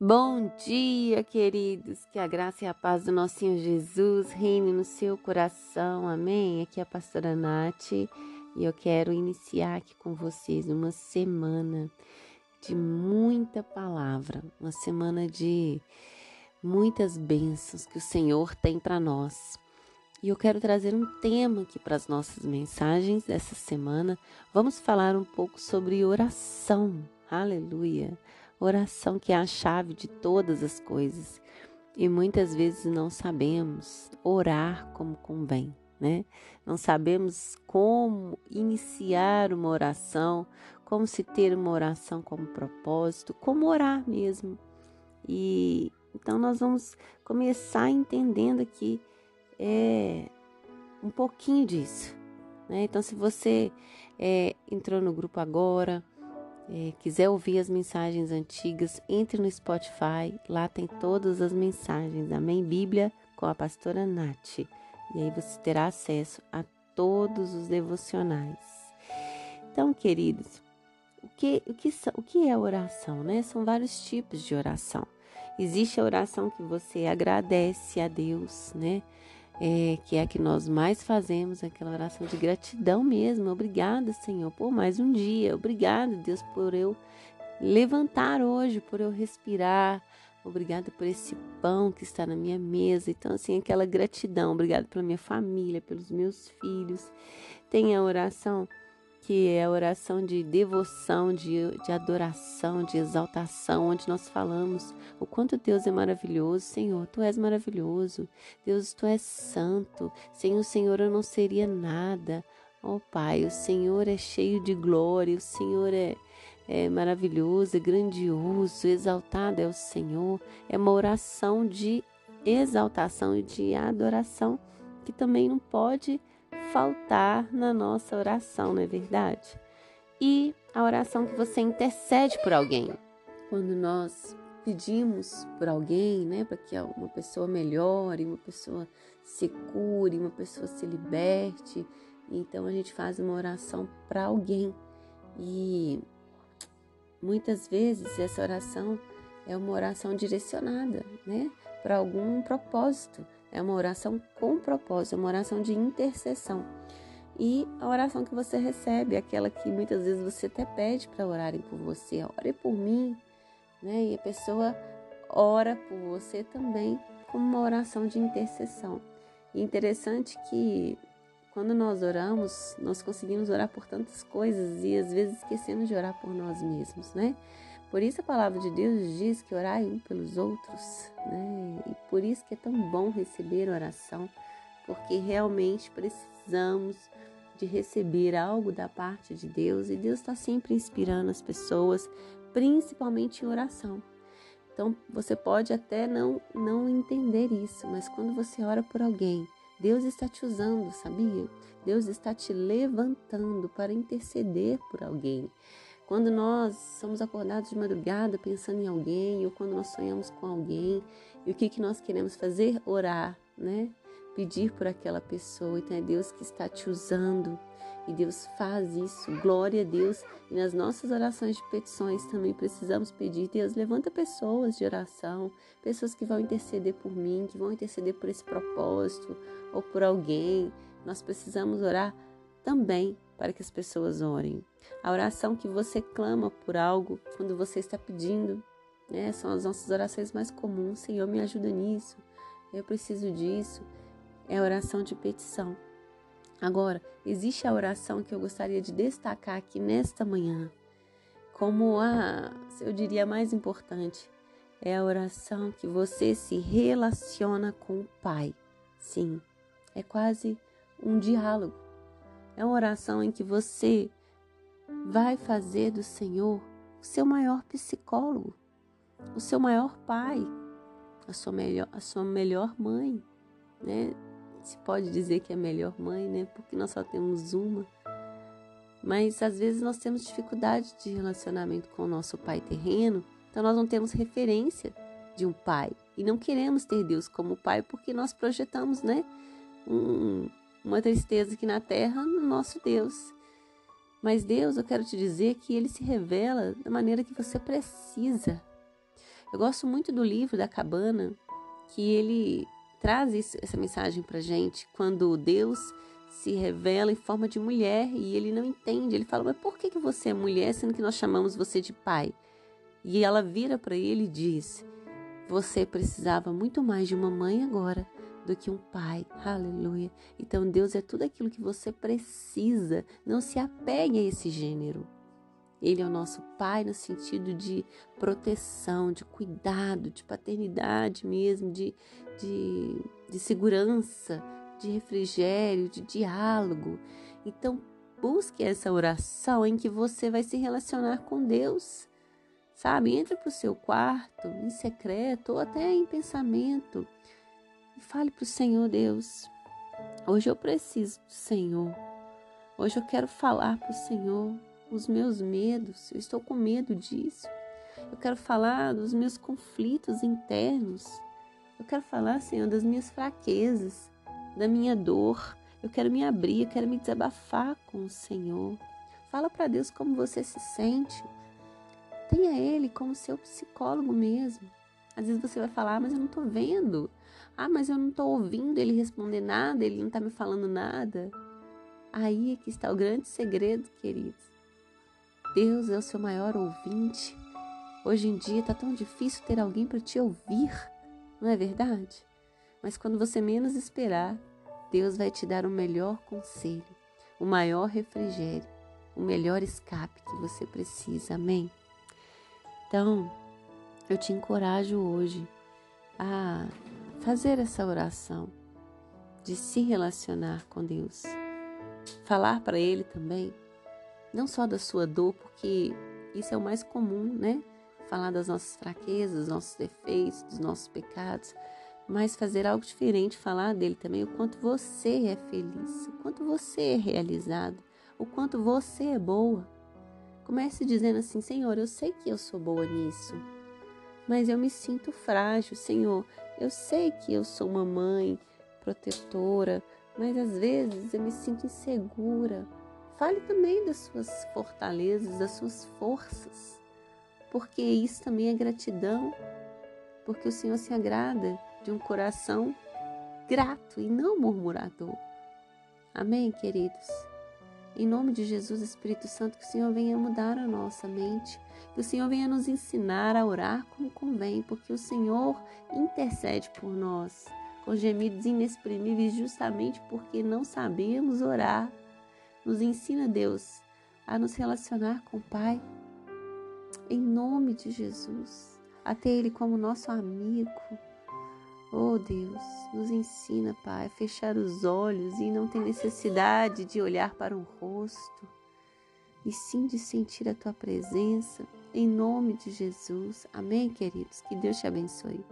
Bom dia, queridos. Que a graça e a paz do nosso Senhor Jesus reine no seu coração. Amém. Aqui é a pastora Nath e eu quero iniciar aqui com vocês uma semana de muita palavra, uma semana de muitas bênçãos que o Senhor tem para nós. E eu quero trazer um tema aqui para as nossas mensagens dessa semana. Vamos falar um pouco sobre oração. Aleluia. Oração que é a chave de todas as coisas. E muitas vezes não sabemos orar como convém, né? Não sabemos como iniciar uma oração, como se ter uma oração como propósito, como orar mesmo. E então nós vamos começar entendendo aqui é, um pouquinho disso. Né? Então, se você é, entrou no grupo agora, é, quiser ouvir as mensagens antigas, entre no Spotify, lá tem todas as mensagens. Amém? Bíblia com a pastora Nath. E aí você terá acesso a todos os devocionais. Então, queridos, o que, o que, o que é oração? Né? São vários tipos de oração. Existe a oração que você agradece a Deus, né? É, que é a que nós mais fazemos, aquela oração de gratidão mesmo. Obrigada, Senhor, por mais um dia. Obrigada, Deus, por eu levantar hoje, por eu respirar. Obrigada por esse pão que está na minha mesa. Então, assim, aquela gratidão. Obrigada pela minha família, pelos meus filhos. Tem a oração que é a oração de devoção, de, de adoração, de exaltação, onde nós falamos o quanto Deus é maravilhoso. Senhor, Tu és maravilhoso. Deus, Tu és santo. Sem o Senhor eu não seria nada. Oh Pai, o Senhor é cheio de glória, o Senhor é, é maravilhoso, é grandioso, exaltado é o Senhor. É uma oração de exaltação e de adoração que também não pode faltar na nossa oração, não é verdade? E a oração que você intercede por alguém. Quando nós pedimos por alguém, né, para que uma pessoa melhore, uma pessoa se cure, uma pessoa se liberte, então a gente faz uma oração para alguém. E muitas vezes essa oração é uma oração direcionada, né, para algum propósito. É uma oração com propósito, é uma oração de intercessão. E a oração que você recebe, aquela que muitas vezes você até pede para orarem por você, ore por mim, né? E a pessoa ora por você também como uma oração de intercessão. E interessante que quando nós oramos, nós conseguimos orar por tantas coisas e às vezes esquecemos de orar por nós mesmos, né? Por isso a palavra de Deus diz que orai um pelos outros, né? E por isso que é tão bom receber oração, porque realmente precisamos de receber algo da parte de Deus e Deus está sempre inspirando as pessoas, principalmente em oração. Então você pode até não, não entender isso, mas quando você ora por alguém, Deus está te usando, sabia? Deus está te levantando para interceder por alguém. Quando nós somos acordados de madrugada pensando em alguém, ou quando nós sonhamos com alguém, e o que, que nós queremos fazer? Orar, né? Pedir por aquela pessoa. Então é Deus que está te usando. E Deus faz isso. Glória a Deus. E nas nossas orações de petições também precisamos pedir. Deus, levanta pessoas de oração, pessoas que vão interceder por mim, que vão interceder por esse propósito ou por alguém. Nós precisamos orar também para que as pessoas orem. A oração que você clama por algo quando você está pedindo, né? São as nossas orações mais comuns. Senhor, me ajuda nisso. Eu preciso disso. É a oração de petição. Agora, existe a oração que eu gostaria de destacar aqui nesta manhã, como a, eu diria, mais importante. É a oração que você se relaciona com o Pai. Sim, é quase um diálogo. É uma oração em que você vai fazer do Senhor o seu maior psicólogo, o seu maior pai, a sua melhor, a sua melhor mãe, né? Se pode dizer que é a melhor mãe, né? Porque nós só temos uma. Mas às vezes nós temos dificuldade de relacionamento com o nosso pai terreno, então nós não temos referência de um pai e não queremos ter Deus como pai porque nós projetamos, né? Um, uma tristeza aqui na terra no nosso Deus. Mas Deus, eu quero te dizer que ele se revela da maneira que você precisa. Eu gosto muito do livro da cabana, que ele traz essa mensagem para gente quando Deus se revela em forma de mulher e ele não entende. Ele fala: Mas por que, que você é mulher sendo que nós chamamos você de pai? E ela vira para ele e diz: Você precisava muito mais de uma mãe agora do que um pai. Aleluia. Então Deus é tudo aquilo que você precisa. Não se apegue a esse gênero. Ele é o nosso pai no sentido de proteção, de cuidado, de paternidade mesmo, de, de, de segurança, de refrigério, de diálogo. Então, busque essa oração em que você vai se relacionar com Deus. Sabe? Entre para o seu quarto, em secreto ou até em pensamento e fale para o Senhor Deus. Hoje eu preciso do Senhor. Hoje eu quero falar para o Senhor os meus medos, eu estou com medo disso. Eu quero falar dos meus conflitos internos. Eu quero falar, Senhor, das minhas fraquezas, da minha dor. Eu quero me abrir, eu quero me desabafar com o Senhor. Fala para Deus como você se sente. Tenha Ele como seu psicólogo mesmo. Às vezes você vai falar, ah, mas eu não estou vendo. Ah, mas eu não estou ouvindo ele responder nada, ele não está me falando nada. Aí é que está o grande segredo, queridos. Deus é o seu maior ouvinte. Hoje em dia está tão difícil ter alguém para te ouvir, não é verdade? Mas quando você menos esperar, Deus vai te dar o melhor conselho, o maior refrigério, o melhor escape que você precisa. Amém? Então, eu te encorajo hoje a fazer essa oração de se relacionar com Deus. Falar para Ele também não só da sua dor, porque isso é o mais comum, né? Falar das nossas fraquezas, dos nossos defeitos, dos nossos pecados, mas fazer algo diferente, falar dele também, o quanto você é feliz, o quanto você é realizado, o quanto você é boa. Comece dizendo assim: Senhor, eu sei que eu sou boa nisso, mas eu me sinto frágil, Senhor. Eu sei que eu sou uma mãe protetora, mas às vezes eu me sinto insegura. Fale também das suas fortalezas, das suas forças, porque isso também é gratidão, porque o Senhor se agrada de um coração grato e não murmurador. Amém, queridos? Em nome de Jesus, Espírito Santo, que o Senhor venha mudar a nossa mente, que o Senhor venha nos ensinar a orar como convém, porque o Senhor intercede por nós com gemidos inexprimíveis, justamente porque não sabemos orar. Nos ensina, Deus, a nos relacionar com o Pai, em nome de Jesus, a ter Ele como nosso amigo. Oh Deus, nos ensina, Pai, a fechar os olhos e não ter necessidade de olhar para um rosto, e sim de sentir a Tua presença, em nome de Jesus. Amém, queridos? Que Deus te abençoe.